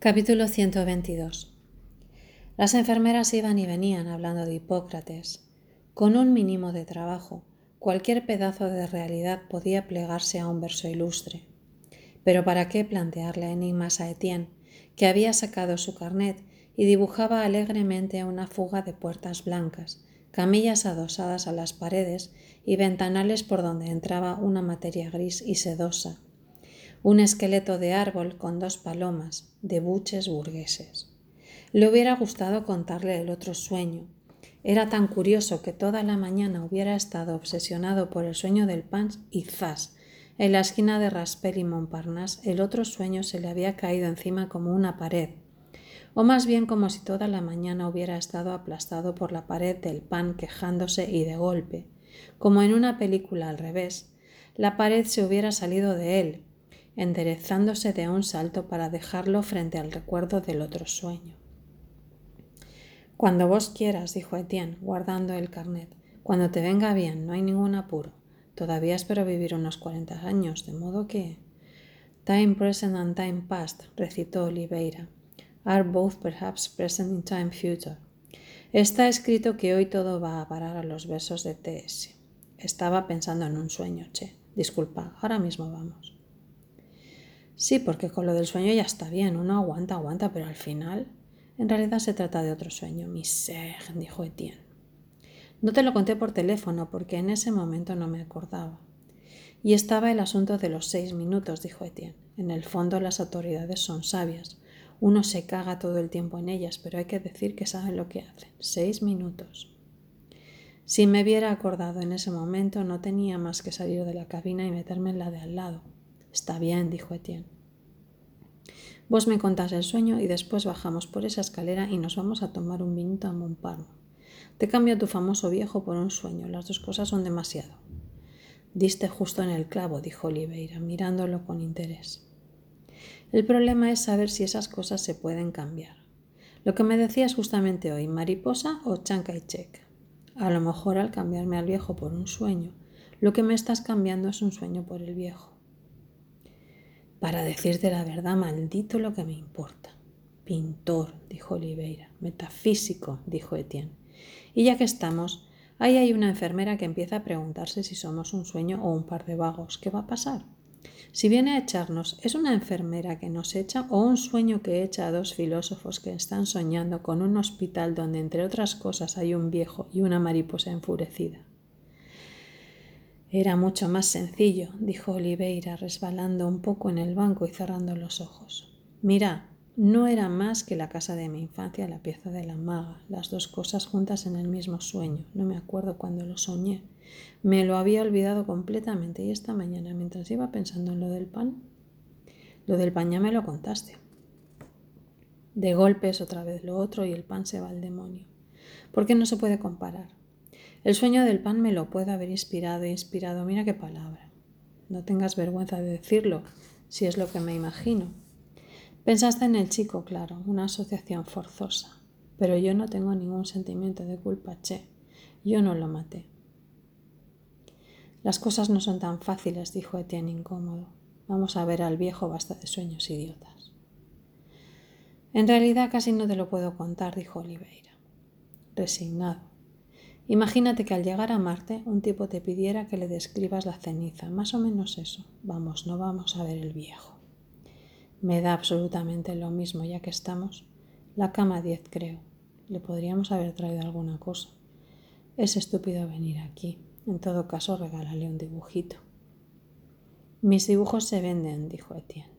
Capítulo 122 Las enfermeras iban y venían hablando de Hipócrates. Con un mínimo de trabajo, cualquier pedazo de realidad podía plegarse a un verso ilustre. Pero ¿para qué plantearle enigmas a Etienne, que había sacado su carnet y dibujaba alegremente una fuga de puertas blancas, camillas adosadas a las paredes y ventanales por donde entraba una materia gris y sedosa, un esqueleto de árbol con dos palomas, de buches burgueses. Le hubiera gustado contarle el otro sueño. Era tan curioso que toda la mañana hubiera estado obsesionado por el sueño del pan y zas. En la esquina de Raspel y Montparnasse el otro sueño se le había caído encima como una pared, o más bien como si toda la mañana hubiera estado aplastado por la pared del pan quejándose y de golpe, como en una película al revés, la pared se hubiera salido de él enderezándose de un salto para dejarlo frente al recuerdo del otro sueño. Cuando vos quieras, dijo Etienne, guardando el carnet. Cuando te venga bien, no hay ningún apuro. Todavía espero vivir unos cuarenta años, de modo que. Time present and time past, recitó Oliveira. Are both perhaps present in time future. Está escrito que hoy todo va a parar a los besos de T.S. Estaba pensando en un sueño, che. Disculpa, ahora mismo vamos. Sí, porque con lo del sueño ya está bien, uno aguanta, aguanta, pero al final, en realidad se trata de otro sueño. Miser, dijo Etienne. No te lo conté por teléfono porque en ese momento no me acordaba. Y estaba el asunto de los seis minutos, dijo Etienne. En el fondo las autoridades son sabias. Uno se caga todo el tiempo en ellas, pero hay que decir que saben lo que hacen. Seis minutos. Si me hubiera acordado en ese momento, no tenía más que salir de la cabina y meterme en la de al lado. Está bien, dijo Etienne. Vos me contás el sueño y después bajamos por esa escalera y nos vamos a tomar un vinito a Montparnasse. Te cambio tu famoso viejo por un sueño. Las dos cosas son demasiado. Diste justo en el clavo, dijo Oliveira, mirándolo con interés. El problema es saber si esas cosas se pueden cambiar. Lo que me decías justamente hoy, mariposa o check. A lo mejor al cambiarme al viejo por un sueño, lo que me estás cambiando es un sueño por el viejo. Para decirte la verdad, maldito lo que me importa. Pintor, dijo Oliveira. Metafísico, dijo Etienne. Y ya que estamos, ahí hay una enfermera que empieza a preguntarse si somos un sueño o un par de vagos. ¿Qué va a pasar? Si viene a echarnos, ¿es una enfermera que nos echa o un sueño que echa a dos filósofos que están soñando con un hospital donde, entre otras cosas, hay un viejo y una mariposa enfurecida? Era mucho más sencillo, dijo Oliveira, resbalando un poco en el banco y cerrando los ojos. Mira, no era más que la casa de mi infancia, la pieza de la maga, las dos cosas juntas en el mismo sueño. No me acuerdo cuando lo soñé. Me lo había olvidado completamente y esta mañana, mientras iba pensando en lo del pan, lo del pan ya me lo contaste. De golpes otra vez lo otro y el pan se va al demonio. ¿Por qué no se puede comparar? El sueño del pan me lo puede haber inspirado e inspirado. Mira qué palabra. No tengas vergüenza de decirlo, si es lo que me imagino. Pensaste en el chico, claro, una asociación forzosa. Pero yo no tengo ningún sentimiento de culpa, che. Yo no lo maté. Las cosas no son tan fáciles, dijo Etienne incómodo. Vamos a ver al viejo basta de sueños idiotas. En realidad casi no te lo puedo contar, dijo Oliveira. Resignado. Imagínate que al llegar a Marte un tipo te pidiera que le describas la ceniza, más o menos eso. Vamos, no vamos a ver el viejo. Me da absolutamente lo mismo, ya que estamos. La cama 10, creo. Le podríamos haber traído alguna cosa. Es estúpido venir aquí. En todo caso, regálale un dibujito. Mis dibujos se venden, dijo Etienne.